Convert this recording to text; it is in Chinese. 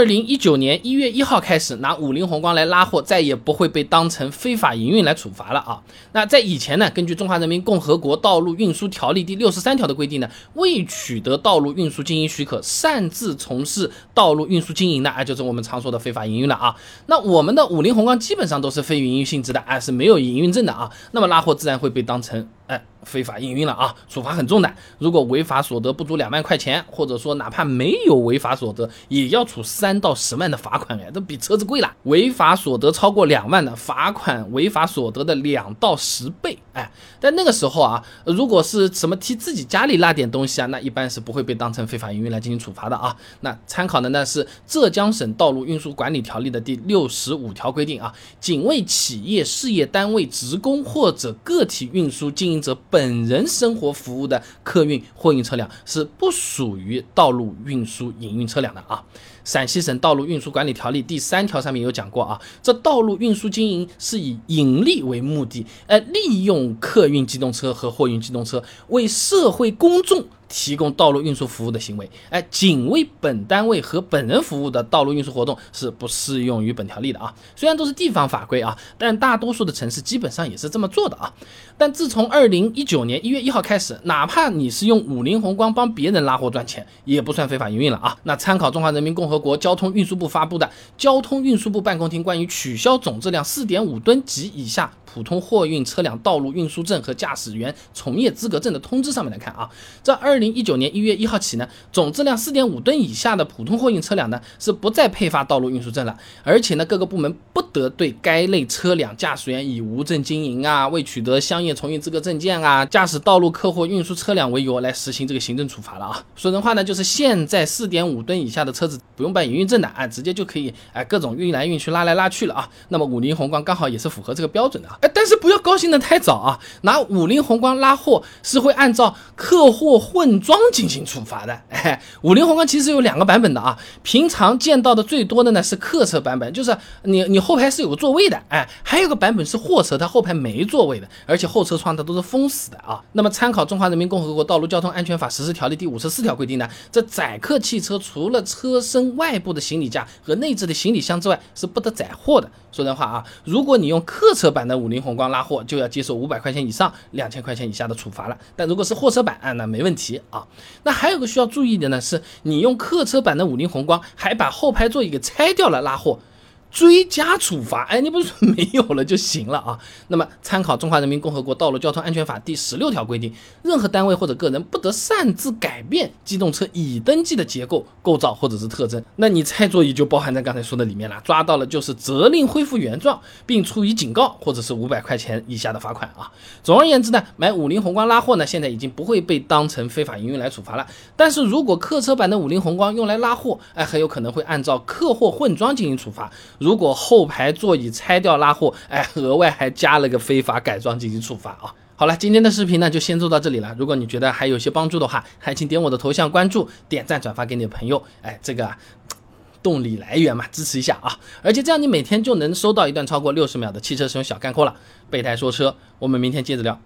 二零一九年一月一号开始，拿五菱宏光来拉货，再也不会被当成非法营运来处罚了啊。那在以前呢，根据《中华人民共和国道路运输条例》第六十三条的规定呢，未取得道路运输经营许可，擅自从事道路运输经营的，哎，就是我们常说的非法营运了啊。那我们的五菱宏光基本上都是非营运性质的，哎，是没有营运证的啊。那么拉货自然会被当成。哎，非法营运了啊，处罚很重的。如果违法所得不足两万块钱，或者说哪怕没有违法所得，也要处三到十万的罚款。哎，都比车子贵了。违法所得超过两万的，罚款违法所得的两到十倍。但那个时候啊，如果是什么替自己家里拉点东西啊，那一般是不会被当成非法营运来进行处罚的啊。那参考的呢是浙江省道路运输管理条例的第六十五条规定啊，仅为企业、事业单位、职工或者个体运输经营。者本人生活服务的客运货运车辆是不属于道路运输营运车辆的啊。陕西省道路运输管理条例第三条上面有讲过啊，这道路运输经营是以盈利为目的，呃，利用客运机动车和货运机动车为社会公众。提供道路运输服务的行为，哎，仅为本单位和本人服务的道路运输活动是不适用于本条例的啊。虽然都是地方法规啊，但大多数的城市基本上也是这么做的啊。但自从二零一九年一月一号开始，哪怕你是用五菱宏光帮别人拉货赚钱，也不算非法营运了啊。那参考中华人民共和国交通运输部发布的《交通运输部办公厅关于取消总质量四点五吨及以下普通货运车辆道路运输证和驾驶员从业资格证的通知》上面来看啊，这二。零一九年一月一号起呢，总质量四点五吨以下的普通货运车辆呢，是不再配发道路运输证了。而且呢，各个部门不得对该类车辆驾驶员以无证经营啊、未取得相应从业资格证件啊、驾驶道路客货运输车辆为由来实行这个行政处罚了啊。说人话呢，就是现在四点五吨以下的车子不用办营运证的啊，直接就可以哎各种运来运去、拉来拉去了啊。那么五菱宏光刚好也是符合这个标准的啊。哎，但是不要高兴的太早啊，拿五菱宏光拉货是会按照客货混。混装进行处罚的，哎，五菱宏光其实有两个版本的啊。平常见到的最多的呢是客车版本，就是你你后排是有座位的，哎，还有个版本是货车，它后排没座位的，而且后车窗它都是封死的啊。那么参考《中华人民共和国道路交通安全法实施条例》第五十四条规定呢，这载客汽车除了车身外部的行李架和内置的行李箱之外，是不得载货的。说人话啊，如果你用客车版的五菱宏光拉货，就要接受五百块钱以上两千块钱以下的处罚了。但如果是货车版啊，那没问题。啊，那还有个需要注意的呢，是你用客车版的五菱宏光，还把后排座椅给拆掉了拉货。追加处罚，哎，你不是说没有了就行了啊？那么参考《中华人民共和国道路交通安全法》第十六条规定，任何单位或者个人不得擅自改变机动车已登记的结构、构造或者是特征。那你拆座椅就包含在刚才说的里面了，抓到了就是责令恢复原状，并处以警告或者是五百块钱以下的罚款啊。总而言之呢，买五菱宏光拉货呢，现在已经不会被当成非法营运来处罚了。但是如果客车版的五菱宏光用来拉货，哎，很有可能会按照客货混装进行处罚。如果后排座椅拆掉拉货，哎，额外还加了个非法改装进行处罚啊！好了，今天的视频呢就先做到这里了。如果你觉得还有些帮助的话，还请点我的头像关注、点赞、转发给你的朋友，哎，这个动力来源嘛，支持一下啊！而且这样你每天就能收到一段超过六十秒的汽车使用小干货了。备胎说车，我们明天接着聊。